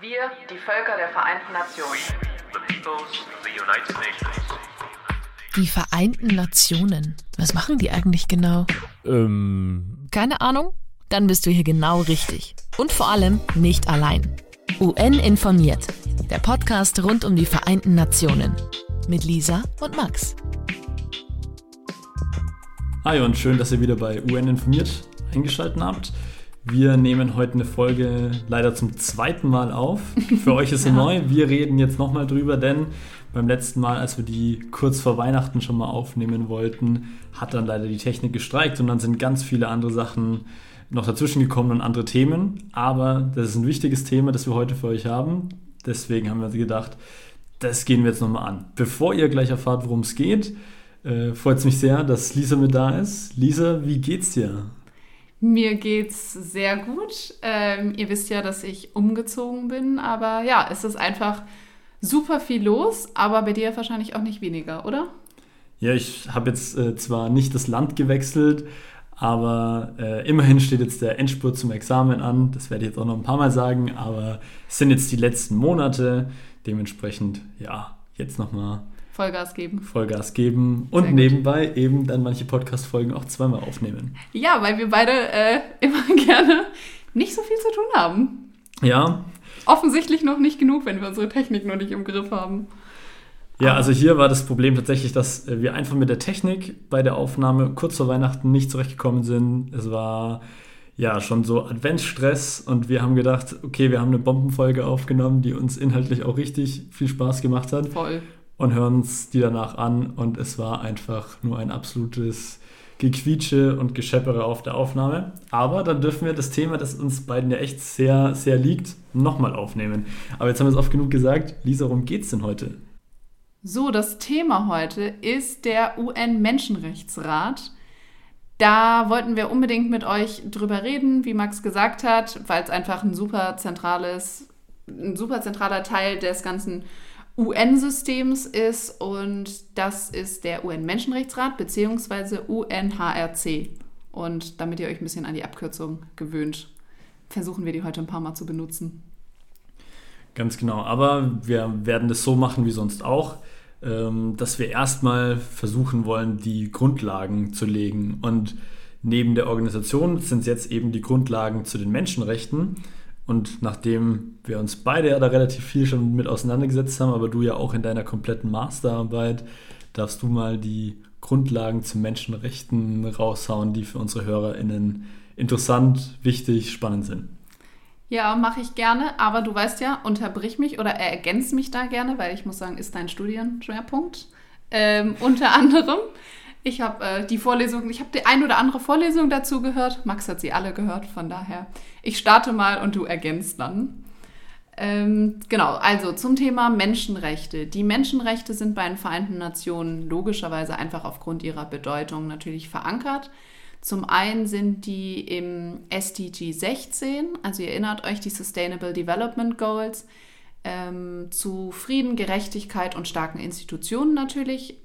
Wir, die Völker der Vereinten Nationen. the peoples of the United Nations. Die Vereinten Nationen. Was machen die eigentlich genau? Ähm, Keine Ahnung? Dann bist du hier genau richtig. Und vor allem nicht allein. UN informiert. Der Podcast rund um die Vereinten Nationen. Mit Lisa und Max. hi und schön, dass ihr wieder bei UN informiert eingeschaltet habt. Wir nehmen heute eine Folge leider zum zweiten Mal auf. Für euch ist sie neu. Wir reden jetzt nochmal drüber, denn beim letzten Mal, als wir die kurz vor Weihnachten schon mal aufnehmen wollten, hat dann leider die Technik gestreikt und dann sind ganz viele andere Sachen noch dazwischen gekommen und andere Themen. Aber das ist ein wichtiges Thema, das wir heute für euch haben. Deswegen haben wir gedacht, das gehen wir jetzt nochmal an. Bevor ihr gleich erfahrt, worum es geht, äh, freut es mich sehr, dass Lisa mit da ist. Lisa, wie geht's dir? Mir geht's sehr gut. Ähm, ihr wisst ja, dass ich umgezogen bin, aber ja, es ist einfach super viel los, aber bei dir wahrscheinlich auch nicht weniger, oder? Ja, ich habe jetzt äh, zwar nicht das Land gewechselt, aber äh, immerhin steht jetzt der Endspurt zum Examen an. Das werde ich jetzt auch noch ein paar Mal sagen, aber es sind jetzt die letzten Monate. Dementsprechend, ja, jetzt nochmal Vollgas geben. Vollgas geben und nebenbei eben dann manche Podcast-Folgen auch zweimal aufnehmen. Ja, weil wir beide äh, immer gerne nicht so viel zu tun haben. Ja, Offensichtlich noch nicht genug, wenn wir unsere Technik noch nicht im Griff haben. Ja, also hier war das Problem tatsächlich, dass äh, wir einfach mit der Technik bei der Aufnahme kurz vor Weihnachten nicht zurechtgekommen sind. Es war ja schon so Adventsstress und wir haben gedacht, okay, wir haben eine Bombenfolge aufgenommen, die uns inhaltlich auch richtig viel Spaß gemacht hat Voll. Und hören uns die danach an und es war einfach nur ein absolutes Gequietsche und Gescheppere auf der Aufnahme. Aber dann dürfen wir das Thema, das uns beiden ja echt sehr, sehr liegt, nochmal aufnehmen. Aber jetzt haben wir es oft genug gesagt. Lisa, worum geht's denn heute? So, das Thema heute ist der UN-Menschenrechtsrat. Da wollten wir unbedingt mit euch drüber reden, wie Max gesagt hat, weil es einfach ein super zentrales, ein super zentraler Teil des ganzen UN-Systems ist und das ist der UN-Menschenrechtsrat bzw. UNHRC. Und damit ihr euch ein bisschen an die Abkürzung gewöhnt, versuchen wir die heute ein paar Mal zu benutzen. Ganz genau, aber wir werden das so machen wie sonst auch, ähm, dass wir erstmal versuchen wollen, die Grundlagen zu legen. Und neben der Organisation sind es jetzt eben die Grundlagen zu den Menschenrechten. Und nachdem wir uns beide ja da relativ viel schon mit auseinandergesetzt haben, aber du ja auch in deiner kompletten Masterarbeit, darfst du mal die Grundlagen zu Menschenrechten raushauen, die für unsere HörerInnen interessant, wichtig, spannend sind. Ja, mache ich gerne, aber du weißt ja, unterbrich mich oder ergänz mich da gerne, weil ich muss sagen, ist dein Studienschwerpunkt. Ähm, unter anderem, ich habe äh, die Vorlesung, ich habe die ein oder andere Vorlesung dazu gehört. Max hat sie alle gehört, von daher, ich starte mal und du ergänzt dann. Ähm, genau, also zum Thema Menschenrechte. Die Menschenrechte sind bei den Vereinten Nationen logischerweise einfach aufgrund ihrer Bedeutung natürlich verankert. Zum einen sind die im SDG 16, also ihr erinnert euch die Sustainable Development Goals, ähm, zu Frieden, Gerechtigkeit und starken Institutionen natürlich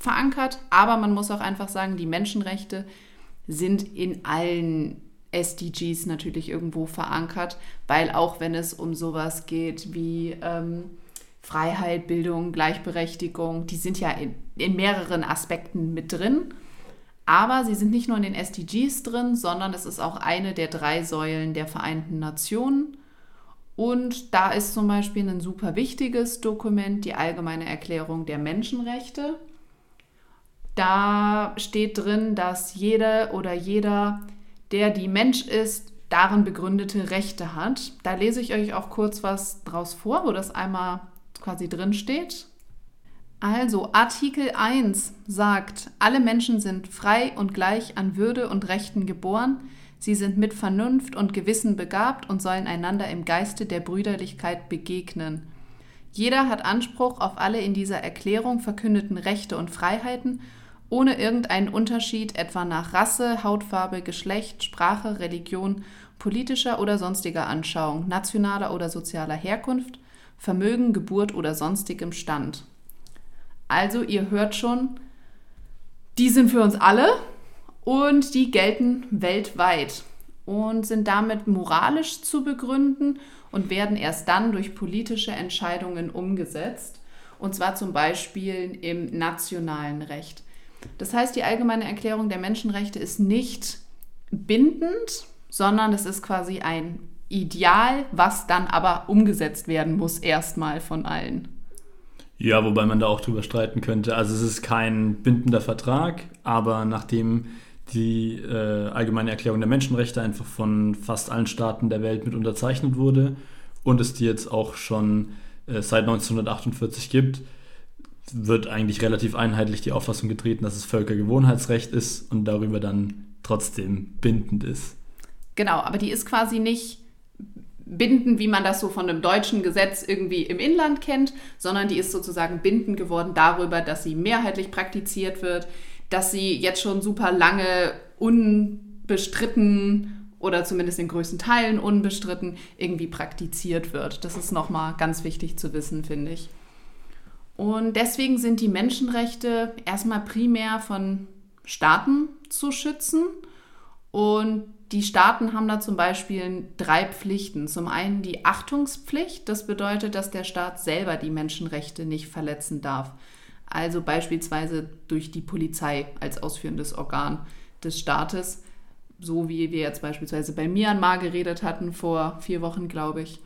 verankert. Aber man muss auch einfach sagen, die Menschenrechte sind in allen SDGs natürlich irgendwo verankert, weil auch wenn es um sowas geht wie ähm, Freiheit, Bildung, Gleichberechtigung, die sind ja in, in mehreren Aspekten mit drin. Aber sie sind nicht nur in den SDGs drin, sondern es ist auch eine der drei Säulen der Vereinten Nationen. Und da ist zum Beispiel ein super wichtiges Dokument, die Allgemeine Erklärung der Menschenrechte. Da steht drin, dass jede oder jeder, der die Mensch ist, darin begründete Rechte hat. Da lese ich euch auch kurz was draus vor, wo das einmal quasi drin steht. Also Artikel 1 sagt, alle Menschen sind frei und gleich an Würde und Rechten geboren. Sie sind mit Vernunft und Gewissen begabt und sollen einander im Geiste der Brüderlichkeit begegnen. Jeder hat Anspruch auf alle in dieser Erklärung verkündeten Rechte und Freiheiten, ohne irgendeinen Unterschied etwa nach Rasse, Hautfarbe, Geschlecht, Sprache, Religion, politischer oder sonstiger Anschauung, nationaler oder sozialer Herkunft, Vermögen, Geburt oder sonstigem Stand. Also ihr hört schon, die sind für uns alle und die gelten weltweit. und sind damit moralisch zu begründen und werden erst dann durch politische Entscheidungen umgesetzt. Und zwar zum Beispiel im nationalen Recht. Das heißt, die allgemeine Erklärung der Menschenrechte ist nicht bindend, sondern es ist quasi ein Ideal, was dann aber umgesetzt werden muss, erstmal von allen. Ja, wobei man da auch drüber streiten könnte. Also es ist kein bindender Vertrag, aber nachdem die äh, allgemeine Erklärung der Menschenrechte einfach von fast allen Staaten der Welt mit unterzeichnet wurde und es die jetzt auch schon äh, seit 1948 gibt, wird eigentlich relativ einheitlich die Auffassung getreten, dass es Völkergewohnheitsrecht ist und darüber dann trotzdem bindend ist. Genau, aber die ist quasi nicht bindend, wie man das so von einem deutschen Gesetz irgendwie im Inland kennt, sondern die ist sozusagen bindend geworden darüber, dass sie mehrheitlich praktiziert wird, dass sie jetzt schon super lange unbestritten oder zumindest in größten Teilen unbestritten irgendwie praktiziert wird. Das ist nochmal ganz wichtig zu wissen, finde ich. Und deswegen sind die Menschenrechte erstmal primär von Staaten zu schützen. Und die Staaten haben da zum Beispiel drei Pflichten. Zum einen die Achtungspflicht. Das bedeutet, dass der Staat selber die Menschenrechte nicht verletzen darf. Also beispielsweise durch die Polizei als ausführendes Organ des Staates. So wie wir jetzt beispielsweise bei Myanmar geredet hatten vor vier Wochen, glaube ich.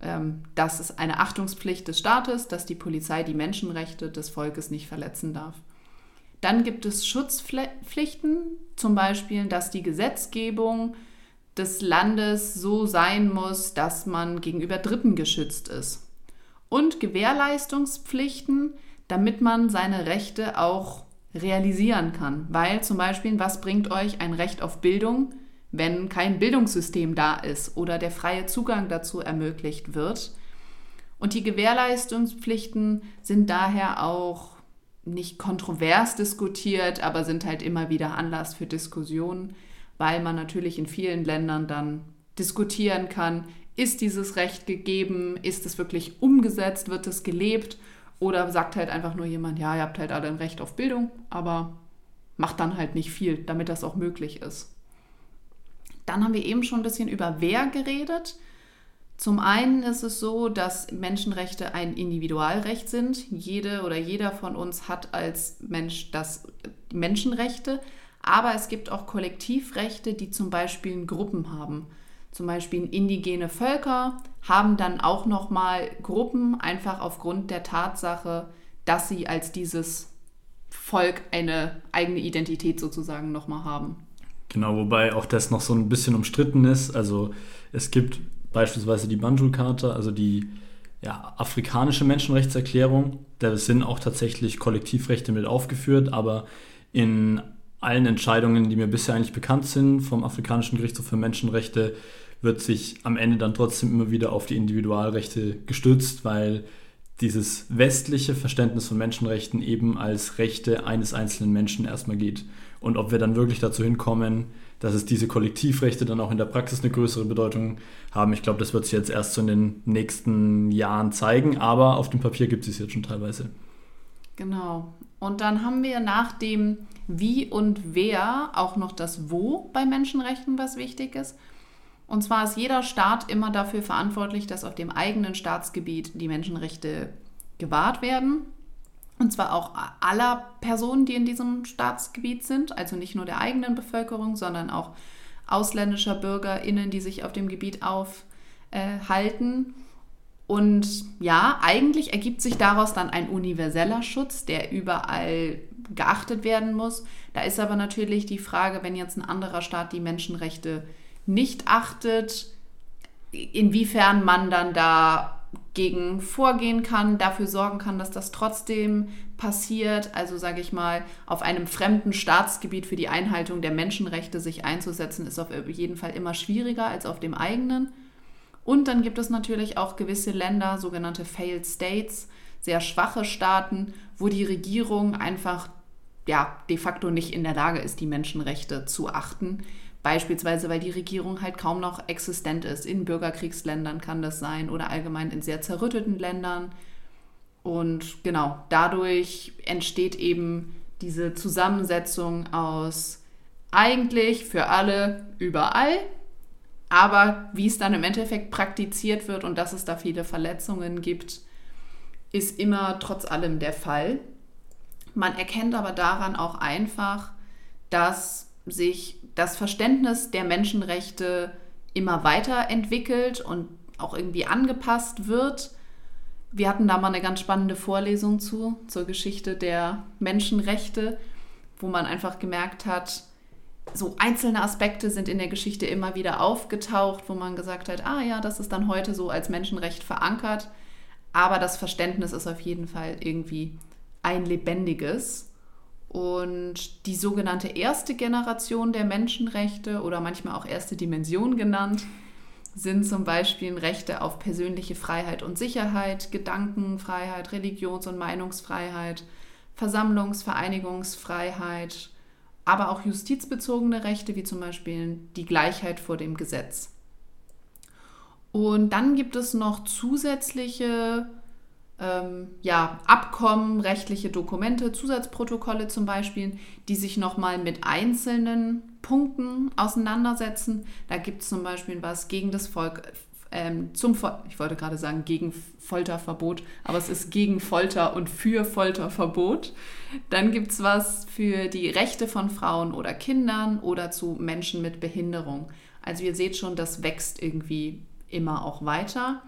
Ähm, das ist eine Achtungspflicht des Staates, dass die Polizei die Menschenrechte des Volkes nicht verletzen darf. Dann gibt es Schutzpflichten, zum Beispiel, dass die Gesetzgebung des Landes so sein muss, dass man gegenüber Dritten geschützt ist. Und Gewährleistungspflichten, damit man seine Rechte auch realisieren kann. Weil zum Beispiel, was bringt euch ein Recht auf Bildung, wenn kein Bildungssystem da ist oder der freie Zugang dazu ermöglicht wird? Und die Gewährleistungspflichten sind daher auch nicht kontrovers diskutiert, aber sind halt immer wieder Anlass für Diskussionen, weil man natürlich in vielen Ländern dann diskutieren kann, ist dieses Recht gegeben, ist es wirklich umgesetzt, wird es gelebt oder sagt halt einfach nur jemand, ja, ihr habt halt alle ein Recht auf Bildung, aber macht dann halt nicht viel, damit das auch möglich ist. Dann haben wir eben schon ein bisschen über wer geredet. Zum einen ist es so, dass Menschenrechte ein Individualrecht sind. Jede oder jeder von uns hat als Mensch das Menschenrechte, aber es gibt auch Kollektivrechte, die zum Beispiel Gruppen haben. Zum Beispiel indigene Völker haben dann auch nochmal Gruppen, einfach aufgrund der Tatsache, dass sie als dieses Volk eine eigene Identität sozusagen nochmal haben. Genau, wobei auch das noch so ein bisschen umstritten ist. Also es gibt beispielsweise die Banjul-Charta, also die ja, afrikanische Menschenrechtserklärung. Da sind auch tatsächlich Kollektivrechte mit aufgeführt, aber in allen Entscheidungen, die mir bisher eigentlich bekannt sind vom Afrikanischen Gerichtshof für Menschenrechte, wird sich am Ende dann trotzdem immer wieder auf die Individualrechte gestützt, weil dieses westliche Verständnis von Menschenrechten eben als Rechte eines einzelnen Menschen erstmal geht. Und ob wir dann wirklich dazu hinkommen, dass es diese Kollektivrechte dann auch in der Praxis eine größere Bedeutung haben. Ich glaube, das wird sich jetzt erst so in den nächsten Jahren zeigen, aber auf dem Papier gibt es es jetzt schon teilweise. Genau. Und dann haben wir nach dem Wie und Wer auch noch das Wo bei Menschenrechten, was wichtig ist. Und zwar ist jeder Staat immer dafür verantwortlich, dass auf dem eigenen Staatsgebiet die Menschenrechte gewahrt werden. Und zwar auch aller Personen, die in diesem Staatsgebiet sind, also nicht nur der eigenen Bevölkerung, sondern auch ausländischer BürgerInnen, die sich auf dem Gebiet aufhalten. Und ja, eigentlich ergibt sich daraus dann ein universeller Schutz, der überall geachtet werden muss. Da ist aber natürlich die Frage, wenn jetzt ein anderer Staat die Menschenrechte nicht achtet, inwiefern man dann da gegen vorgehen kann, dafür sorgen kann, dass das trotzdem passiert. Also sage ich mal, auf einem fremden Staatsgebiet für die Einhaltung der Menschenrechte sich einzusetzen, ist auf jeden Fall immer schwieriger als auf dem eigenen. Und dann gibt es natürlich auch gewisse Länder, sogenannte Failed States, sehr schwache Staaten, wo die Regierung einfach ja, de facto nicht in der Lage ist, die Menschenrechte zu achten. Beispielsweise, weil die Regierung halt kaum noch existent ist. In Bürgerkriegsländern kann das sein oder allgemein in sehr zerrütteten Ländern. Und genau, dadurch entsteht eben diese Zusammensetzung aus eigentlich für alle überall Aber wie es dann im Endeffekt praktiziert wird und dass es da viele Verletzungen gibt, ist immer trotz allem der Fall. Man erkennt aber daran auch einfach, dass sich das Verständnis der Menschenrechte immer weiterentwickelt und auch irgendwie angepasst wird. Wir hatten da mal eine ganz spannende Vorlesung zu, zur Geschichte der Menschenrechte, wo man einfach gemerkt hat, so einzelne Aspekte sind in der Geschichte immer wieder aufgetaucht, wo man gesagt hat, ah ja, das ist dann heute so als Menschenrecht verankert. Aber das Verständnis ist auf jeden Fall irgendwie ein lebendiges. Und die sogenannte erste Generation der Menschenrechte oder manchmal auch erste Dimension genannt, sind zum Beispiel Rechte auf persönliche Freiheit und Sicherheit, Gedankenfreiheit, Religions- und Meinungsfreiheit, Versammlungs-, Vereinigungsfreiheit, aber auch justizbezogene Rechte, wie zum Beispiel die Gleichheit vor dem Gesetz. Und dann gibt es noch zusätzliche ähm, ja, Abkommen, rechtliche Dokumente, Zusatzprotokolle zum Beispiel, die sich nochmal mit einzelnen Punkten auseinandersetzen. Da gibt es zum Beispiel was gegen das Volk, ähm, zum, ich wollte gerade sagen gegen Folterverbot, aber es ist gegen Folter und für Folterverbot. Dann gibt es was für die Rechte von Frauen oder Kindern oder zu Menschen mit Behinderung. Also ihr seht schon, das wächst irgendwie immer auch weiter.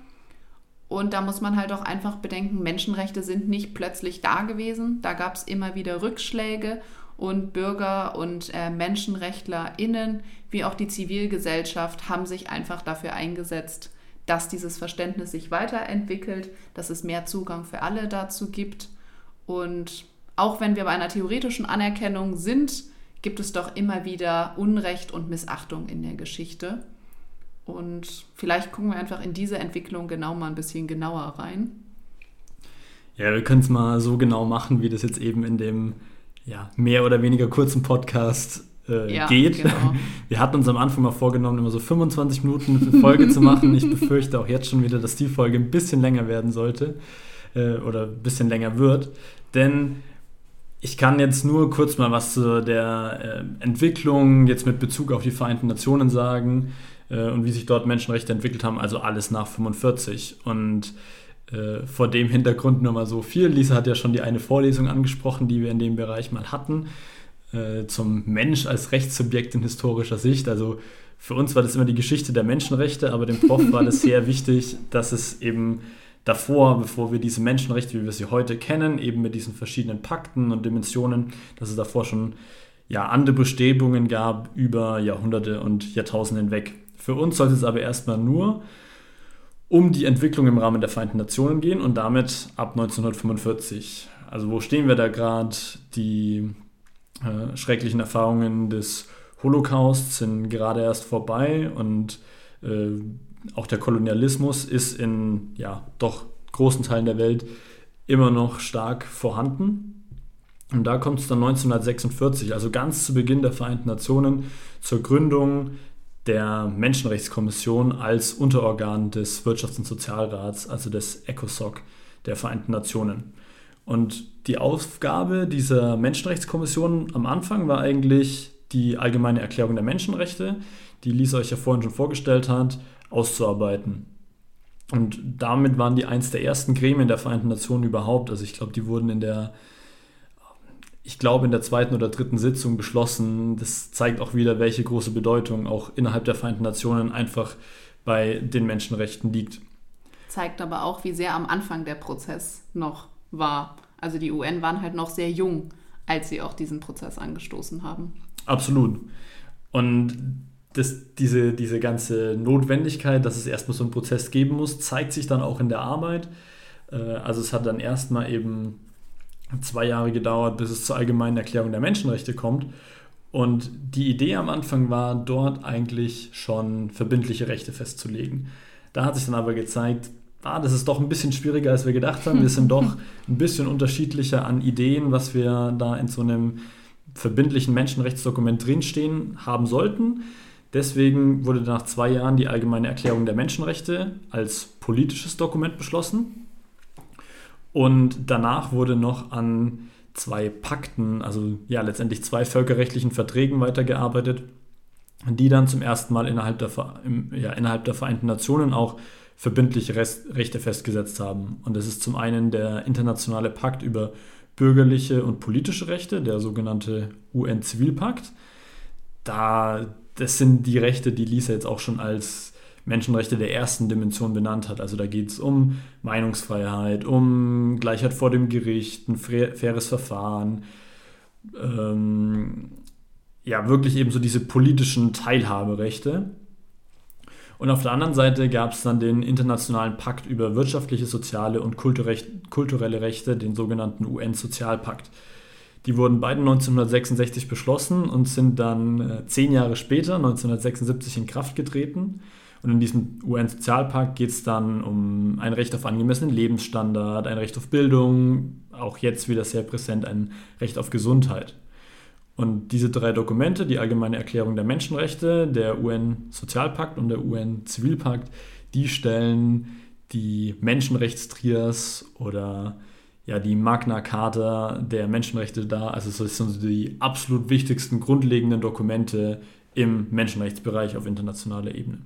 Und da muss man halt auch einfach bedenken, Menschenrechte sind nicht plötzlich da gewesen. Da gab es immer wieder Rückschläge und Bürger und äh, MenschenrechtlerInnen wie auch die Zivilgesellschaft haben sich einfach dafür eingesetzt, dass dieses Verständnis sich weiterentwickelt, dass es mehr Zugang für alle dazu gibt. Und auch wenn wir bei einer theoretischen Anerkennung sind, gibt es doch immer wieder Unrecht und Missachtung in der Geschichte. Und vielleicht gucken wir einfach in diese Entwicklung genau mal ein bisschen genauer rein. Ja, wir können es mal so genau machen, wie das jetzt eben in dem ja, mehr oder weniger kurzen Podcast äh, ja, geht. Genau. Wir hatten uns am Anfang mal vorgenommen, immer so 25 Minuten eine Folge zu machen. Ich befürchte auch jetzt schon wieder, dass die Folge ein bisschen länger werden sollte äh, oder ein bisschen länger wird. Denn ich kann jetzt nur kurz mal was zu der äh, Entwicklung jetzt mit Bezug auf die Vereinten Nationen sagen äh, und wie sich dort Menschenrechte entwickelt haben, also alles nach 45. Und äh, vor dem Hintergrund nur mal so viel. Lisa hat ja schon die eine Vorlesung angesprochen, die wir in dem Bereich mal hatten, äh, zum Mensch als Rechtssubjekt in historischer Sicht. Also für uns war das immer die Geschichte der Menschenrechte, aber dem Prof war das sehr wichtig, dass es eben davor, bevor wir diese Menschenrechte, wie wir sie heute kennen, eben mit diesen verschiedenen Pakten und Dimensionen, dass es davor schon ja, andere Bestrebungen gab über Jahrhunderte und Jahrtausende hinweg. Für uns sollte es aber erstmal nur um die Entwicklung im Rahmen der Vereinten Nationen gehen und damit ab 1945. Also wo stehen wir da gerade? Die äh, schrecklichen Erfahrungen des Holocausts sind gerade erst vorbei und äh, auch der Kolonialismus ist in ja doch großen Teilen der Welt immer noch stark vorhanden. Und da kommt es dann 1946, also ganz zu Beginn der Vereinten Nationen, zur Gründung der Menschenrechtskommission als Unterorgan des Wirtschafts- und Sozialrats, also des ECOSOC der Vereinten Nationen. Und die Aufgabe dieser Menschenrechtskommission am Anfang war eigentlich die allgemeine Erklärung der Menschenrechte, die Lisa euch ja vorhin schon vorgestellt hat, auszuarbeiten. Und damit waren die eins der ersten Gremien der Vereinten Nationen überhaupt. Also ich glaube, die wurden in der ich glaube, in der zweiten oder dritten Sitzung beschlossen. Das zeigt auch wieder, welche große Bedeutung auch innerhalb der Vereinten Nationen einfach bei den Menschenrechten liegt. Zeigt aber auch, wie sehr am Anfang der Prozess noch war. Also die UN waren halt noch sehr jung, als sie auch diesen Prozess angestoßen haben. Absolut. Und das, diese, diese ganze Notwendigkeit, dass es erstmal so einen Prozess geben muss, zeigt sich dann auch in der Arbeit. Äh, also es hat dann erstmal eben zwei Jahre gedauert, bis es zur allgemeinen Erklärung der Menschenrechte kommt. Und die Idee am Anfang war, dort eigentlich schon verbindliche Rechte festzulegen. Da hat sich dann aber gezeigt, ah, das ist doch ein bisschen schwieriger, als wir gedacht haben. Wir sind doch ein bisschen unterschiedlicher an Ideen, was wir da in so einem verbindlichen Menschenrechtsdokument drinstehen haben sollten. Deswegen wurde nach zwei Jahren die Allgemeine Erklärung der Menschenrechte als politisches Dokument beschlossen. Und danach wurde noch an zwei Pakten, also ja letztendlich zwei völkerrechtlichen Verträgen weitergearbeitet, die dann zum ersten Mal innerhalb der, ja, innerhalb der Vereinten Nationen auch verbindliche Rechte festgesetzt haben. Und das ist zum einen der internationale Pakt über bürgerliche und politische Rechte, der sogenannte UN-Zivilpakt. Da, das sind die Rechte, die Lisa jetzt auch schon als Menschenrechte der ersten Dimension benannt hat. Also da geht es um Meinungsfreiheit, um Gleichheit vor dem Gericht, ein faires Verfahren, ähm, ja, wirklich eben so diese politischen Teilhaberechte. Und auf der anderen Seite gab es dann den Internationalen Pakt über wirtschaftliche, soziale und kulturelle Rechte, den sogenannten UN-Sozialpakt. Die wurden beide 1966 beschlossen und sind dann äh, zehn Jahre später, 1976, in Kraft getreten. Und in diesem UN-Sozialpakt geht es dann um ein Recht auf angemessenen Lebensstandard, ein Recht auf Bildung, auch jetzt wieder sehr präsent ein Recht auf Gesundheit. Und diese drei Dokumente, die Allgemeine Erklärung der Menschenrechte, der UN-Sozialpakt und der UN-Zivilpakt, die stellen die Menschenrechtstrias oder ja, die Magna Carta der Menschenrechte dar. Also das sind die absolut wichtigsten grundlegenden Dokumente im Menschenrechtsbereich auf internationaler Ebene.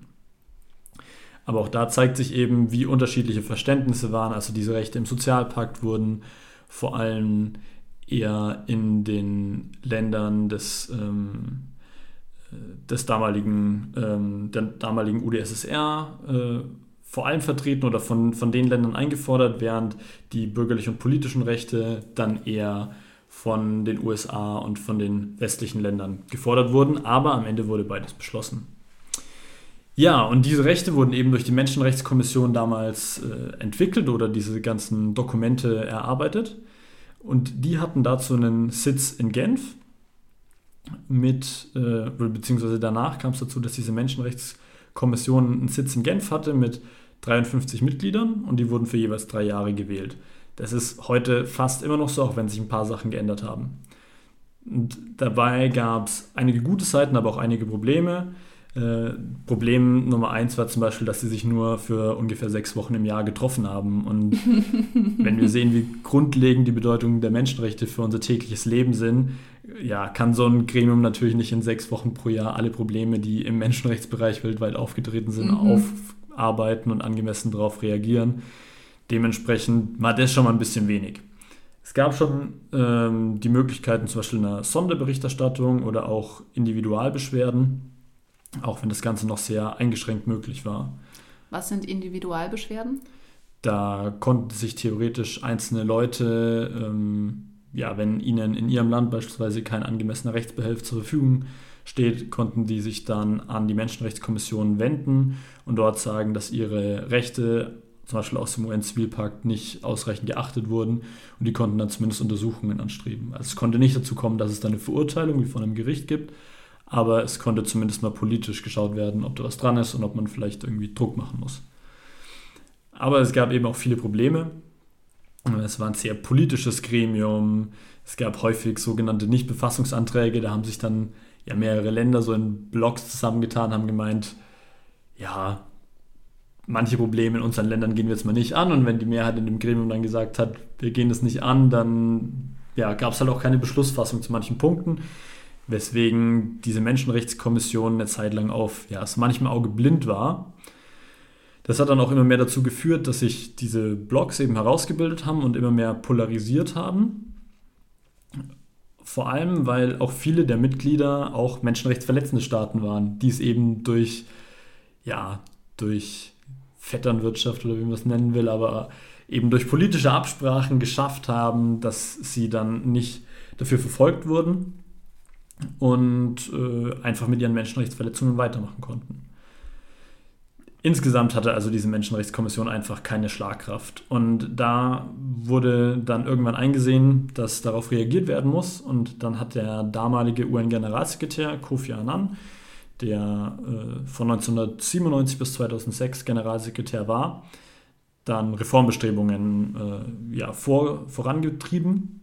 Aber auch da zeigt sich eben, wie unterschiedliche Verständnisse waren. Also diese Rechte im Sozialpakt wurden vor allem eher in den Ländern des, ähm, äh, des damaligen, ähm, der damaligen UdSSR äh, vor allem vertreten oder von, von den Ländern eingefordert, während die bürgerlichen und politischen Rechte dann eher von den USA und von den westlichen Ländern gefordert wurden. Aber am Ende wurde beides beschlossen. Ja, und diese Rechte wurden eben durch die Menschenrechtskommission damals äh, entwickelt oder diese ganzen Dokumente erarbeitet. Und die hatten dazu einen Sitz in Genf mit, äh, beziehungsweise danach kam es dazu, dass diese Menschenrechtskommission einen Sitz in Genf hatte mit 53 Mitgliedern und die wurden für jeweils drei Jahre gewählt. Das ist heute fast immer noch so, auch wenn sich ein paar Sachen geändert haben. Und dabei gab es einige gute Seiten, aber auch einige Probleme. Äh, Problem Nummer eins war zum Beispiel, dass sie sich nur für ungefähr sechs Wochen im Jahr getroffen haben. Und wenn wir sehen, wie grundlegend die Bedeutung der Menschenrechte für unser tägliches Leben sind, ja, kann so ein Gremium natürlich nicht in sechs Wochen pro Jahr alle Probleme, die im Menschenrechtsbereich weltweit aufgetreten sind, mhm. aufarbeiten und angemessen darauf reagieren. Dementsprechend war das schon mal ein bisschen wenig. Es gab schon ähm, die Möglichkeiten, zum Beispiel einer Sonderberichterstattung oder auch Individualbeschwerden auch wenn das Ganze noch sehr eingeschränkt möglich war. Was sind Individualbeschwerden? Da konnten sich theoretisch einzelne Leute, ähm, ja, wenn ihnen in ihrem Land beispielsweise kein angemessener Rechtsbehelf zur Verfügung steht, konnten die sich dann an die Menschenrechtskommission wenden und dort sagen, dass ihre Rechte zum Beispiel aus dem UN-Zivilpakt nicht ausreichend geachtet wurden und die konnten dann zumindest Untersuchungen anstreben. Also es konnte nicht dazu kommen, dass es dann eine Verurteilung wie von einem Gericht gibt, aber es konnte zumindest mal politisch geschaut werden, ob da was dran ist und ob man vielleicht irgendwie Druck machen muss. Aber es gab eben auch viele Probleme. Es war ein sehr politisches Gremium. Es gab häufig sogenannte Nichtbefassungsanträge. Da haben sich dann ja mehrere Länder so in Blocks zusammengetan, haben gemeint, ja, manche Probleme in unseren Ländern gehen wir jetzt mal nicht an. Und wenn die Mehrheit in dem Gremium dann gesagt hat, wir gehen das nicht an, dann ja, gab es halt auch keine Beschlussfassung zu manchen Punkten weswegen diese Menschenrechtskommission eine Zeit lang auf ja, es manchmal Auge blind war. Das hat dann auch immer mehr dazu geführt, dass sich diese Blogs eben herausgebildet haben und immer mehr polarisiert haben. Vor allem, weil auch viele der Mitglieder auch menschenrechtsverletzende Staaten waren, die es eben durch, ja, durch Vetternwirtschaft oder wie man es nennen will, aber eben durch politische Absprachen geschafft haben, dass sie dann nicht dafür verfolgt wurden und äh, einfach mit ihren Menschenrechtsverletzungen weitermachen konnten. Insgesamt hatte also diese Menschenrechtskommission einfach keine Schlagkraft. Und da wurde dann irgendwann eingesehen, dass darauf reagiert werden muss. Und dann hat der damalige UN-Generalsekretär Kofi Annan, der äh, von 1997 bis 2006 Generalsekretär war, dann Reformbestrebungen äh, ja, vor, vorangetrieben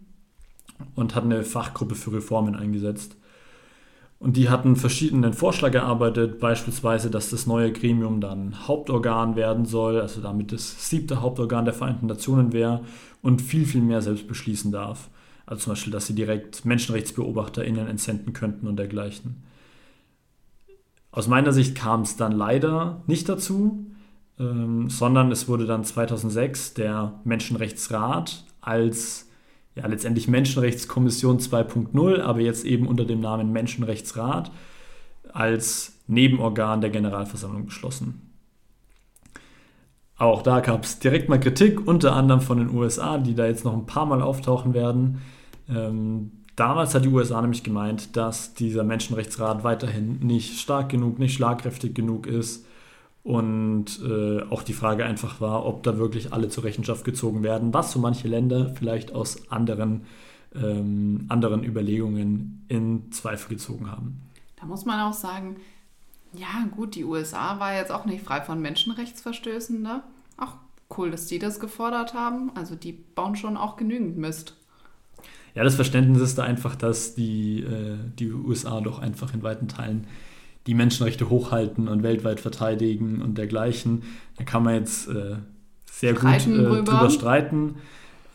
und hat eine Fachgruppe für Reformen eingesetzt. Und die hatten verschiedenen Vorschlag erarbeitet, beispielsweise, dass das neue Gremium dann Hauptorgan werden soll, also damit das siebte Hauptorgan der Vereinten Nationen wäre und viel, viel mehr selbst beschließen darf. Also zum Beispiel, dass sie direkt MenschenrechtsbeobachterInnen entsenden könnten und dergleichen. Aus meiner Sicht kam es dann leider nicht dazu, ähm, sondern es wurde dann 2006 der Menschenrechtsrat als ja, letztendlich Menschenrechtskommission 2.0, aber jetzt eben unter dem Namen Menschenrechtsrat als Nebenorgan der Generalversammlung geschlossen. Auch da gab es direkt mal Kritik, unter anderem von den USA, die da jetzt noch ein paar Mal auftauchen werden. Ähm, damals hat die USA nämlich gemeint, dass dieser Menschenrechtsrat weiterhin nicht stark genug, nicht schlagkräftig genug ist. Und äh, auch die Frage einfach war, ob da wirklich alle zur Rechenschaft gezogen werden, was so manche Länder vielleicht aus anderen, ähm, anderen Überlegungen in Zweifel gezogen haben. Da muss man auch sagen, ja, gut, die USA war jetzt auch nicht frei von Menschenrechtsverstößen, ne? Ach, cool, dass die das gefordert haben. Also die bauen schon auch genügend Mist. Ja, das Verständnis ist da einfach, dass die, äh, die USA doch einfach in weiten Teilen die Menschenrechte hochhalten und weltweit verteidigen und dergleichen. Da kann man jetzt äh, sehr streiten gut äh, drüber streiten.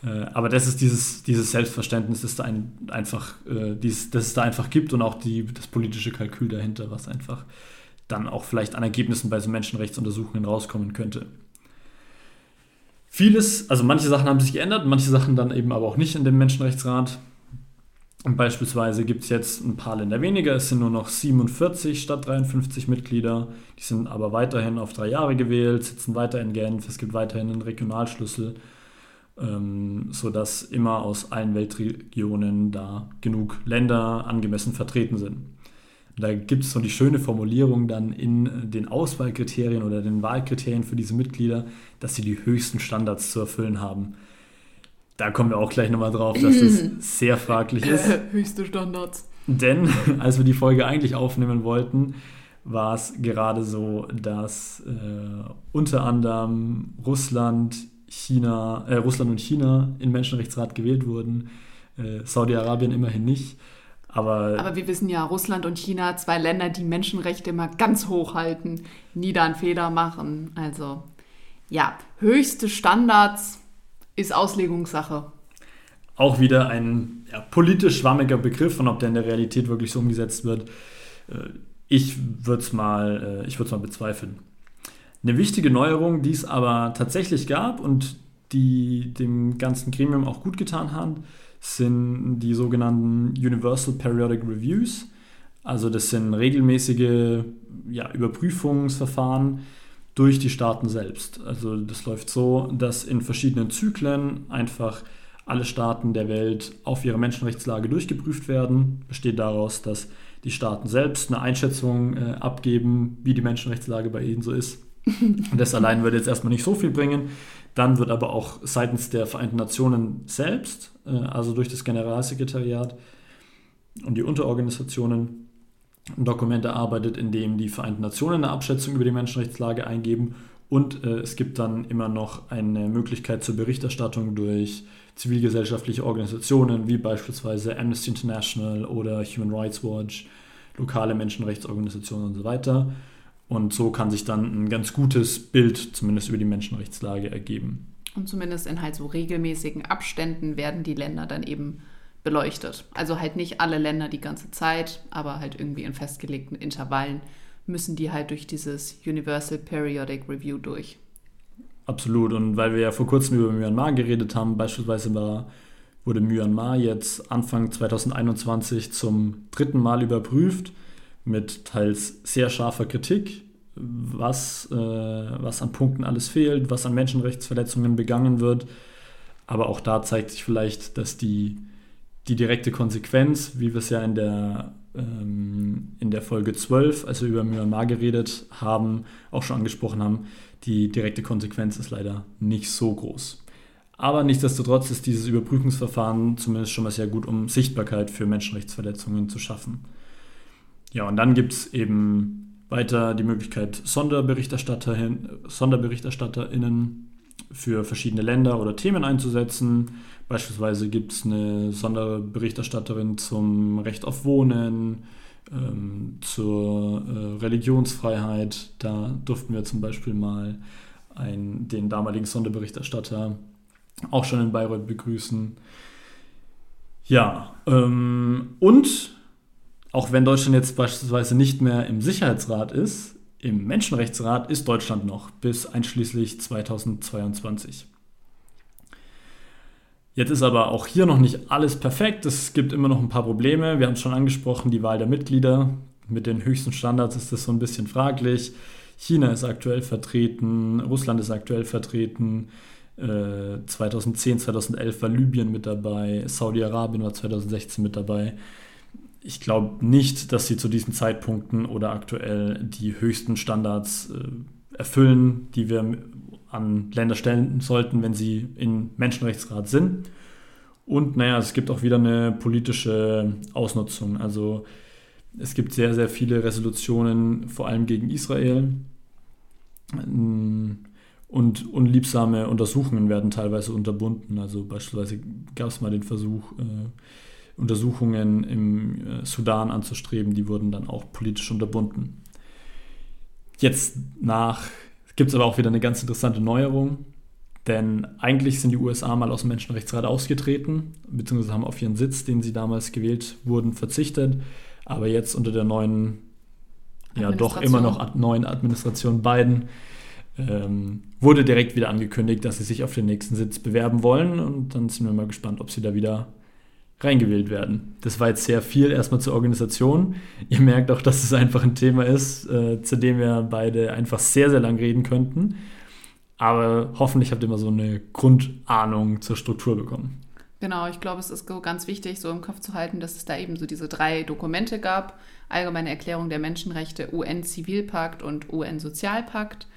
Äh, aber das ist dieses, dieses Selbstverständnis, das, da ein, einfach, äh, dieses, das es da einfach gibt und auch die, das politische Kalkül dahinter, was einfach dann auch vielleicht an Ergebnissen bei so Menschenrechtsuntersuchungen rauskommen könnte. Vieles, also manche Sachen haben sich geändert, manche Sachen dann eben aber auch nicht in dem Menschenrechtsrat. Beispielsweise gibt es jetzt ein paar Länder weniger, es sind nur noch 47 statt 53 Mitglieder. Die sind aber weiterhin auf drei Jahre gewählt, sitzen weiter in Genf, es gibt weiterhin einen Regionalschlüssel, ähm, sodass immer aus allen Weltregionen da genug Länder angemessen vertreten sind. Da gibt es so die schöne Formulierung dann in den Auswahlkriterien oder den Wahlkriterien für diese Mitglieder, dass sie die höchsten Standards zu erfüllen haben. Da kommen wir auch gleich nochmal drauf, dass das sehr fraglich ist. Höchste Standards. Denn als wir die Folge eigentlich aufnehmen wollten, war es gerade so, dass äh, unter anderem Russland, China, äh, Russland und China in Menschenrechtsrat gewählt wurden, äh, Saudi-Arabien immerhin nicht. Aber, Aber wir wissen ja, Russland und China, zwei Länder, die Menschenrechte immer ganz hoch halten, nie da einen Fehler machen. Also ja, höchste Standards ist Auslegungssache. Auch wieder ein ja, politisch schwammiger Begriff und ob der in der Realität wirklich so umgesetzt wird. Äh, ich würde es mal, äh, mal bezweifeln. Eine wichtige Neuerung, die es aber tatsächlich gab und die dem ganzen Gremium auch gut getan hat, sind die sogenannten Universal Periodic Reviews. Also das sind regelmäßige ja, Überprüfungsverfahren durch die Staaten selbst. Also das läuft so, dass in verschiedenen Zyklen einfach alle Staaten der Welt auf ihre Menschenrechtslage durchgeprüft werden. Besteht daraus, dass die Staaten selbst eine Einschätzung äh, abgeben, wie die Menschenrechtslage bei ihnen so ist. Und das allein würde jetzt erstmal nicht so viel bringen. Dann wird aber auch seitens der Vereinten Nationen selbst, äh, also durch das Generalsekretariat und die Unterorganisationen, ein Dokument erarbeitet, in dem die Vereinten Nationen eine Abschätzung über die Menschenrechtslage eingeben und äh, es gibt dann immer noch eine Möglichkeit zur Berichterstattung durch zivilgesellschaftliche Organisationen wie beispielsweise Amnesty International oder Human Rights Watch, lokale Menschenrechtsorganisationen und so weiter. Und so kann sich dann ein ganz gutes Bild zumindest über die Menschenrechtslage ergeben. Und zumindest in halt so regelmäßigen Abständen werden die Länder dann eben beleuchtet. Also halt nicht alle Länder die ganze Zeit, aber halt irgendwie in festgelegten Intervallen müssen die halt durch dieses Universal Periodic Review durch. Absolut. Und weil wir ja vor kurzem über Myanmar geredet haben, beispielsweise war, wurde Myanmar jetzt Anfang 2021 zum dritten Mal überprüft mit teils sehr scharfer Kritik, was, äh, was an Punkten alles fehlt, was an Menschenrechtsverletzungen begangen wird. Aber auch da zeigt sich vielleicht, dass die, die direkte Konsequenz, wie wir es ja in der, ähm, in der Folge 12, als wir über Myanmar geredet haben, auch schon angesprochen haben, die direkte Konsequenz ist leider nicht so groß. Aber nichtsdestotrotz ist dieses Überprüfungsverfahren zumindest schon mal sehr gut, um Sichtbarkeit für Menschenrechtsverletzungen zu schaffen. Ja, und dann gibt es eben weiter die Möglichkeit, Sonderberichterstatterin, SonderberichterstatterInnen für verschiedene Länder oder Themen einzusetzen. Beispielsweise gibt es eine Sonderberichterstatterin zum Recht auf Wohnen, ähm, zur äh, Religionsfreiheit. Da durften wir zum Beispiel mal einen, den damaligen Sonderberichterstatter auch schon in Bayreuth begrüßen. Ja, ähm, und auch wenn Deutschland jetzt beispielsweise nicht mehr im Sicherheitsrat ist, im Menschenrechtsrat ist Deutschland noch bis einschließlich 2022. Jetzt ist aber auch hier noch nicht alles perfekt. Es gibt immer noch ein paar Probleme. Wir haben es schon angesprochen, die Wahl der Mitglieder. Mit den höchsten Standards ist das so ein bisschen fraglich. China ist aktuell vertreten, Russland ist aktuell vertreten. 2010, äh, 2011 war Libyen mit dabei, Saudi-Arabien war 2016 mit dabei. Ich glaube nicht, dass sie zu diesen Zeitpunkten oder aktuell die höchsten Standards äh, erfüllen, die wir an Länder stellen sollten, wenn sie in Menschenrechtsrat sind. Und naja, es gibt auch wieder eine politische Ausnutzung. Also es gibt sehr, sehr viele Resolutionen, vor allem gegen Israel. Und unliebsame Untersuchungen werden teilweise unterbunden. Also beispielsweise gab es mal den Versuch, äh, Untersuchungen im äh, Sudan anzustreben, die wurden dann auch politisch unterbunden. Jetzt nach gibt es aber auch wieder eine ganz interessante Neuerung, denn eigentlich sind die USA mal aus dem Menschenrechtsrat ausgetreten, beziehungsweise haben auf ihren Sitz, den sie damals gewählt wurden, verzichtet. Aber jetzt unter der neuen, ja doch immer noch neuen Administration Biden ähm, wurde direkt wieder angekündigt, dass sie sich auf den nächsten Sitz bewerben wollen. Und dann sind wir mal gespannt, ob sie da wieder reingewählt werden. Das war jetzt sehr viel erstmal zur Organisation. Ihr merkt auch, dass es einfach ein Thema ist, äh, zu dem wir beide einfach sehr, sehr lang reden könnten. Aber hoffentlich habt ihr mal so eine Grundahnung zur Struktur bekommen. Genau, ich glaube, es ist ganz wichtig, so im Kopf zu halten, dass es da eben so diese drei Dokumente gab. Allgemeine Erklärung der Menschenrechte, UN-Zivilpakt und UN-Sozialpakt.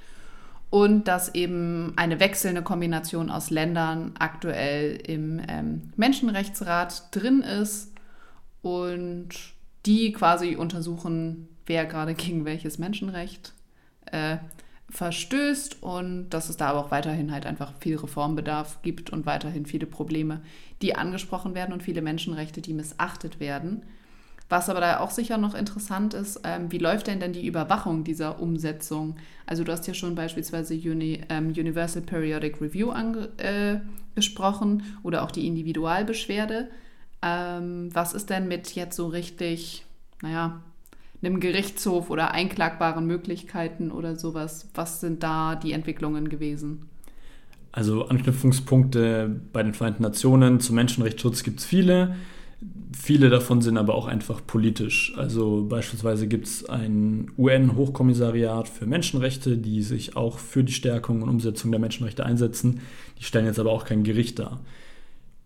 Und dass eben eine wechselnde Kombination aus Ländern aktuell im ähm, Menschenrechtsrat drin ist und die quasi untersuchen, wer gerade gegen welches Menschenrecht äh, verstößt und dass es da aber auch weiterhin halt einfach viel Reformbedarf gibt und weiterhin viele Probleme, die angesprochen werden und viele Menschenrechte, die missachtet werden. Was aber da auch sicher noch interessant ist, ähm, wie läuft denn denn die Überwachung dieser Umsetzung? Also du hast ja schon beispielsweise Uni, ähm, Universal Periodic Review angesprochen äh, oder auch die Individualbeschwerde. Ähm, was ist denn mit jetzt so richtig, naja, einem Gerichtshof oder einklagbaren Möglichkeiten oder sowas? Was sind da die Entwicklungen gewesen? Also Anknüpfungspunkte bei den Vereinten Nationen zum Menschenrechtsschutz gibt es viele. Viele davon sind aber auch einfach politisch. Also beispielsweise gibt es ein UN-Hochkommissariat für Menschenrechte, die sich auch für die Stärkung und Umsetzung der Menschenrechte einsetzen. Die stellen jetzt aber auch kein Gericht dar.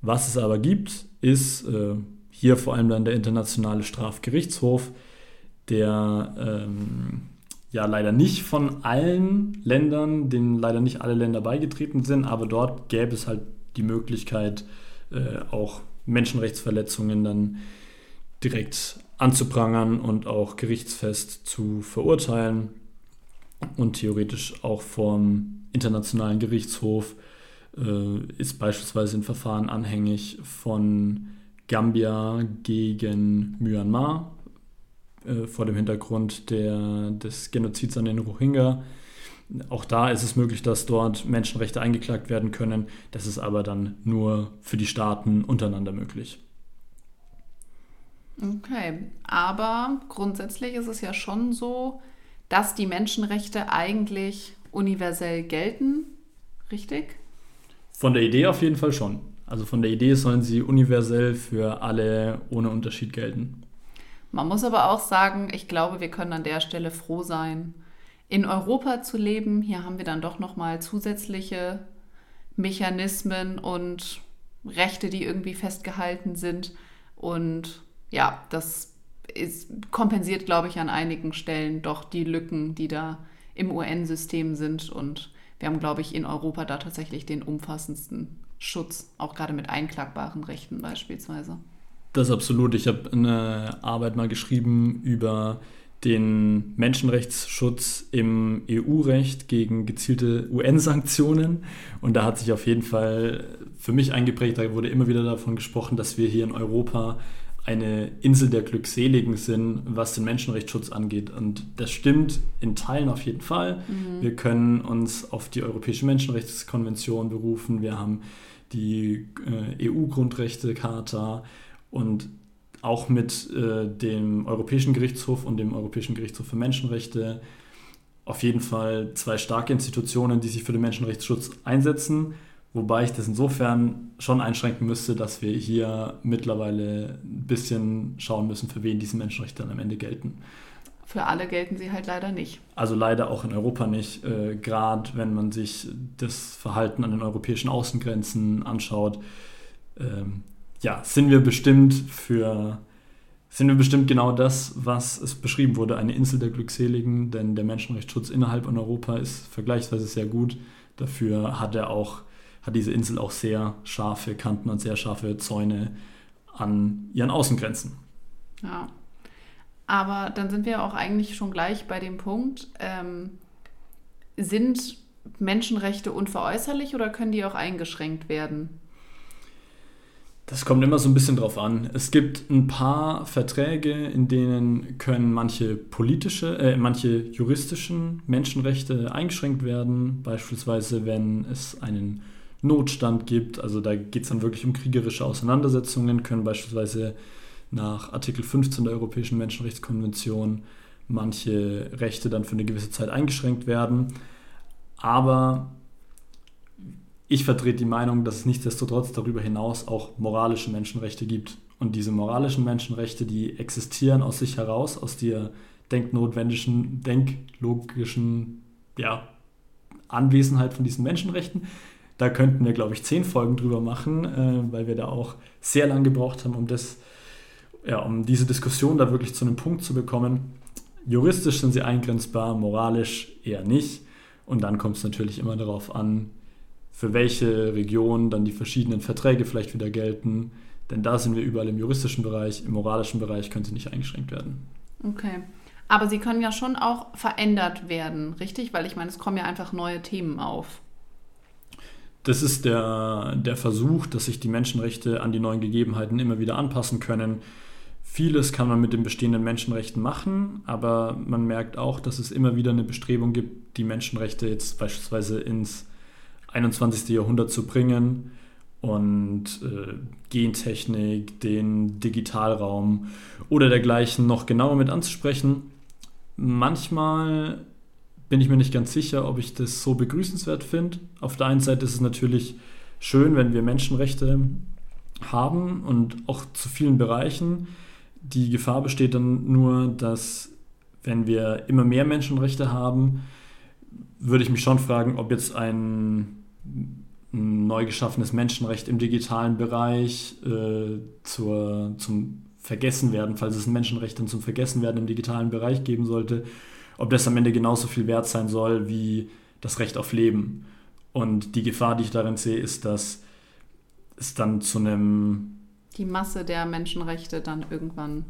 Was es aber gibt, ist äh, hier vor allem dann der Internationale Strafgerichtshof, der ähm, ja leider nicht von allen Ländern, denen leider nicht alle Länder beigetreten sind, aber dort gäbe es halt die Möglichkeit, äh, auch Menschenrechtsverletzungen dann direkt anzuprangern und auch gerichtsfest zu verurteilen und theoretisch auch vom Internationalen Gerichtshof äh, ist beispielsweise ein Verfahren anhängig von Gambia gegen Myanmar äh, vor dem Hintergrund der, des Genozids an den Rohingya. Auch da ist es möglich, dass dort Menschenrechte eingeklagt werden können. Das ist aber dann nur für die Staaten untereinander möglich. Okay, aber grundsätzlich ist es ja schon so, dass die Menschenrechte eigentlich universell gelten, richtig? Von der Idee auf jeden Fall schon. Also von der Idee sollen sie universell für alle ohne Unterschied gelten. Man muss aber auch sagen, ich glaube, wir können an der Stelle froh sein, in Europa zu leben. Hier haben wir dann doch noch mal zusätzliche Mechanismen und Rechte, die irgendwie festgehalten sind. Und ja, das ist, kompensiert, glaube ich, an einigen Stellen doch die Lücken, die da im UN-System sind. Und wir haben, glaube ich, in Europa da tatsächlich den umfassendsten Schutz, auch gerade mit einklagbaren Rechten beispielsweise. Das absolut. Ich habe eine Arbeit mal geschrieben über den Menschenrechtsschutz im EU-Recht gegen gezielte UN-Sanktionen. Und da hat sich auf jeden Fall für mich eingeprägt, da wurde immer wieder davon gesprochen, dass wir hier in Europa eine Insel der Glückseligen sind, was den Menschenrechtsschutz angeht. Und das stimmt in Teilen auf jeden Fall. Mhm. Wir können uns auf die Europäische Menschenrechtskonvention berufen. Wir haben die äh, EU-Grundrechtecharta und auch mit äh, dem Europäischen Gerichtshof und dem Europäischen Gerichtshof für Menschenrechte auf jeden Fall zwei starke Institutionen, die sich für den Menschenrechtsschutz einsetzen. Wobei ich das insofern schon einschränken müsste, dass wir hier mittlerweile ein bisschen schauen müssen, für wen diese Menschenrechte dann am Ende gelten. Für alle gelten sie halt leider nicht. Also leider auch in Europa nicht. Äh, Gerade wenn man sich das Verhalten an den europäischen Außengrenzen anschaut, ähm, ja, sind wir bestimmt für sind wir bestimmt genau das, was es beschrieben wurde, eine Insel der Glückseligen, denn der Menschenrechtsschutz innerhalb von Europa ist vergleichsweise sehr gut. Dafür hat er auch, hat diese Insel auch sehr scharfe Kanten und sehr scharfe Zäune an ihren Außengrenzen. Ja. Aber dann sind wir auch eigentlich schon gleich bei dem Punkt, ähm, sind Menschenrechte unveräußerlich oder können die auch eingeschränkt werden? Das kommt immer so ein bisschen drauf an. Es gibt ein paar Verträge, in denen können manche politische, äh, manche juristischen Menschenrechte eingeschränkt werden. Beispielsweise, wenn es einen Notstand gibt, also da geht es dann wirklich um kriegerische Auseinandersetzungen, können beispielsweise nach Artikel 15 der Europäischen Menschenrechtskonvention manche Rechte dann für eine gewisse Zeit eingeschränkt werden. Aber ich vertrete die Meinung, dass es nichtsdestotrotz darüber hinaus auch moralische Menschenrechte gibt. Und diese moralischen Menschenrechte, die existieren aus sich heraus, aus der denknotwendigen, denklogischen ja, Anwesenheit von diesen Menschenrechten. Da könnten wir, glaube ich, zehn Folgen drüber machen, äh, weil wir da auch sehr lange gebraucht haben, um, das, ja, um diese Diskussion da wirklich zu einem Punkt zu bekommen. Juristisch sind sie eingrenzbar, moralisch eher nicht. Und dann kommt es natürlich immer darauf an, für welche Region dann die verschiedenen Verträge vielleicht wieder gelten. Denn da sind wir überall im juristischen Bereich, im moralischen Bereich können sie nicht eingeschränkt werden. Okay. Aber sie können ja schon auch verändert werden, richtig? Weil ich meine, es kommen ja einfach neue Themen auf. Das ist der, der Versuch, dass sich die Menschenrechte an die neuen Gegebenheiten immer wieder anpassen können. Vieles kann man mit den bestehenden Menschenrechten machen, aber man merkt auch, dass es immer wieder eine Bestrebung gibt, die Menschenrechte jetzt beispielsweise ins 21. Jahrhundert zu bringen und äh, Gentechnik, den Digitalraum oder dergleichen noch genauer mit anzusprechen. Manchmal bin ich mir nicht ganz sicher, ob ich das so begrüßenswert finde. Auf der einen Seite ist es natürlich schön, wenn wir Menschenrechte haben und auch zu vielen Bereichen. Die Gefahr besteht dann nur, dass wenn wir immer mehr Menschenrechte haben, würde ich mich schon fragen, ob jetzt ein ein neu geschaffenes Menschenrecht im digitalen Bereich äh, zur, zum Vergessenwerden, falls es ein Menschenrecht dann zum Vergessenwerden im digitalen Bereich geben sollte, ob das am Ende genauso viel wert sein soll wie das Recht auf Leben. Und die Gefahr, die ich darin sehe, ist, dass es dann zu einem... Die Masse der Menschenrechte dann irgendwann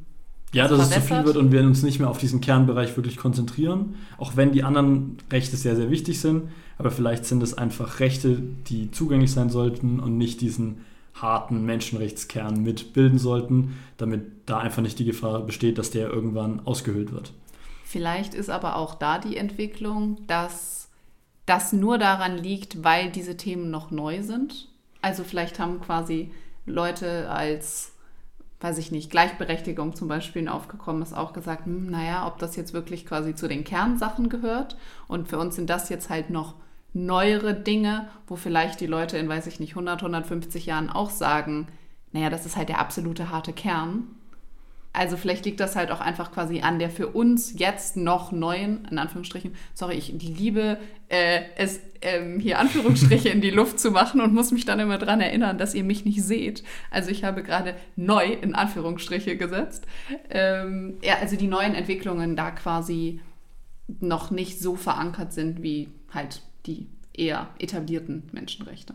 ja, dass es zu viel wird und wir uns nicht mehr auf diesen Kernbereich wirklich konzentrieren, auch wenn die anderen Rechte sehr, sehr wichtig sind. Aber vielleicht sind es einfach Rechte, die zugänglich sein sollten und nicht diesen harten Menschenrechtskern mitbilden sollten, damit da einfach nicht die Gefahr besteht, dass der irgendwann ausgehöhlt wird. Vielleicht ist aber auch da die Entwicklung, dass das nur daran liegt, weil diese Themen noch neu sind. Also vielleicht haben quasi Leute als weiß ich nicht, Gleichberechtigung zum Beispiel aufgekommen ist, auch gesagt, hm, naja, ob das jetzt wirklich quasi zu den Kernsachen gehört. Und für uns sind das jetzt halt noch neuere Dinge, wo vielleicht die Leute in, weiß ich nicht, 100, 150 Jahren auch sagen, naja, das ist halt der absolute harte Kern. Also vielleicht liegt das halt auch einfach quasi an der für uns jetzt noch neuen, in Anführungsstrichen, sorry, ich Liebe, äh, es ähm, hier Anführungsstriche in die Luft zu machen und muss mich dann immer daran erinnern, dass ihr mich nicht seht. Also ich habe gerade neu in Anführungsstriche gesetzt. Ähm, ja, also die neuen Entwicklungen da quasi noch nicht so verankert sind wie halt die eher etablierten Menschenrechte.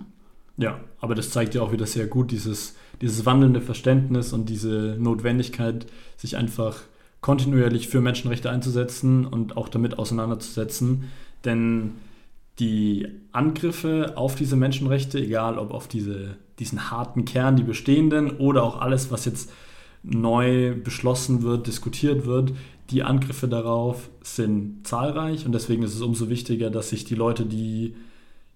Ja, aber das zeigt ja auch wieder sehr gut dieses, dieses wandelnde Verständnis und diese Notwendigkeit, sich einfach kontinuierlich für Menschenrechte einzusetzen und auch damit auseinanderzusetzen. Denn die Angriffe auf diese Menschenrechte, egal ob auf diese, diesen harten Kern, die bestehenden, oder auch alles, was jetzt neu beschlossen wird, diskutiert wird, die Angriffe darauf sind zahlreich und deswegen ist es umso wichtiger, dass sich die Leute, die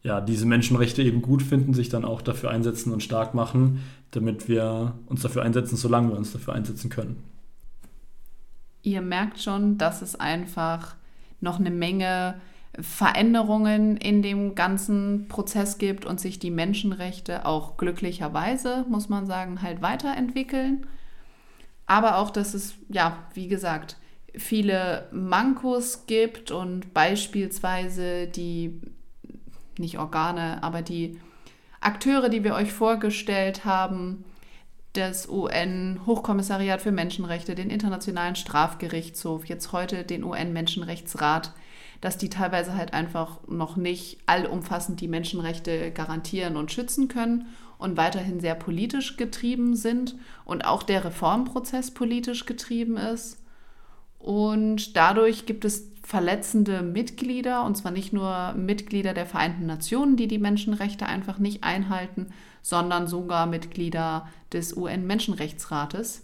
ja, diese Menschenrechte eben gut finden, sich dann auch dafür einsetzen und stark machen, damit wir uns dafür einsetzen, solange wir uns dafür einsetzen können. Ihr merkt schon, dass es einfach noch eine Menge Veränderungen in dem ganzen Prozess gibt und sich die Menschenrechte auch glücklicherweise, muss man sagen, halt weiterentwickeln. Aber auch, dass es, ja, wie gesagt, viele Mankos gibt und beispielsweise die, nicht Organe, aber die Akteure, die wir euch vorgestellt haben, das UN-Hochkommissariat für Menschenrechte, den Internationalen Strafgerichtshof, jetzt heute den UN-Menschenrechtsrat, dass die teilweise halt einfach noch nicht allumfassend die Menschenrechte garantieren und schützen können und weiterhin sehr politisch getrieben sind und auch der Reformprozess politisch getrieben ist. Und dadurch gibt es verletzende Mitglieder, und zwar nicht nur Mitglieder der Vereinten Nationen, die die Menschenrechte einfach nicht einhalten, sondern sogar Mitglieder des UN-Menschenrechtsrates,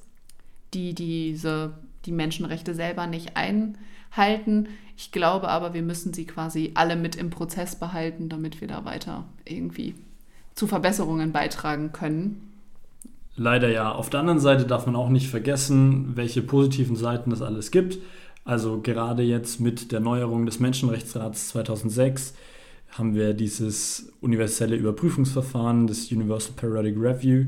die diese, die Menschenrechte selber nicht einhalten. Ich glaube aber, wir müssen sie quasi alle mit im Prozess behalten, damit wir da weiter irgendwie zu Verbesserungen beitragen können. Leider ja. Auf der anderen Seite darf man auch nicht vergessen, welche positiven Seiten es alles gibt. Also gerade jetzt mit der Neuerung des Menschenrechtsrats 2006 haben wir dieses universelle Überprüfungsverfahren, das Universal Periodic Review,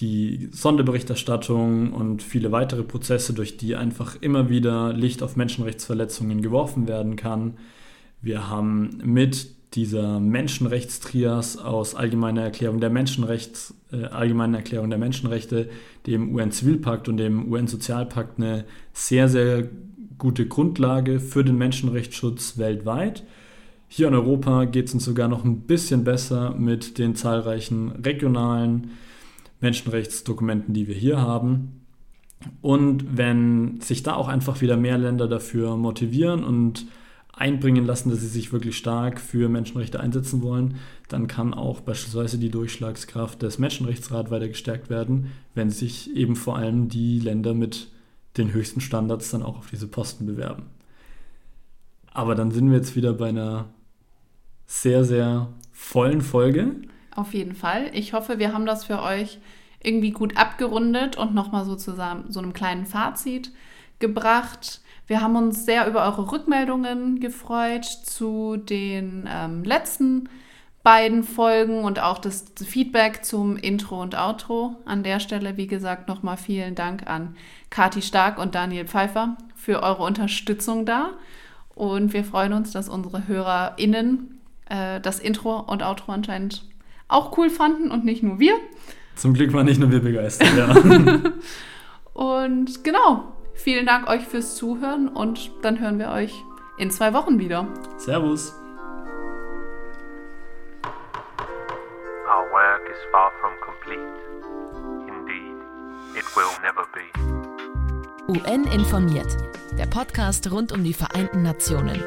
die Sonderberichterstattung und viele weitere Prozesse, durch die einfach immer wieder Licht auf Menschenrechtsverletzungen geworfen werden kann. Wir haben mit dieser Menschenrechtstrias aus Allgemeiner Erklärung der Menschenrechts, äh, Allgemeinen Erklärung der Menschenrechte, dem UN-Zivilpakt und dem UN-Sozialpakt eine sehr, sehr gute Grundlage für den Menschenrechtsschutz weltweit. Hier in Europa geht es uns sogar noch ein bisschen besser mit den zahlreichen regionalen Menschenrechtsdokumenten, die wir hier haben. Und wenn sich da auch einfach wieder mehr Länder dafür motivieren und einbringen lassen, dass sie sich wirklich stark für Menschenrechte einsetzen wollen, dann kann auch beispielsweise die Durchschlagskraft des Menschenrechtsrats weiter gestärkt werden, wenn sich eben vor allem die Länder mit den höchsten Standards dann auch auf diese Posten bewerben. Aber dann sind wir jetzt wieder bei einer sehr, sehr vollen Folge. Auf jeden Fall. Ich hoffe, wir haben das für euch irgendwie gut abgerundet und nochmal so zusammen so einem kleinen Fazit gebracht. Wir haben uns sehr über eure Rückmeldungen gefreut zu den ähm, letzten beiden Folgen und auch das Feedback zum Intro und Outro. An der Stelle, wie gesagt, nochmal vielen Dank an Kati Stark und Daniel Pfeiffer für eure Unterstützung da. Und wir freuen uns, dass unsere HörerInnen äh, das Intro und Outro anscheinend auch cool fanden und nicht nur wir. Zum Glück waren nicht nur wir begeistert, ja. und genau, Vielen Dank euch fürs Zuhören und dann hören wir euch in zwei Wochen wieder. Servus. Our work is far from complete. Indeed, it will never be. UN informiert. Der Podcast rund um die Vereinten Nationen.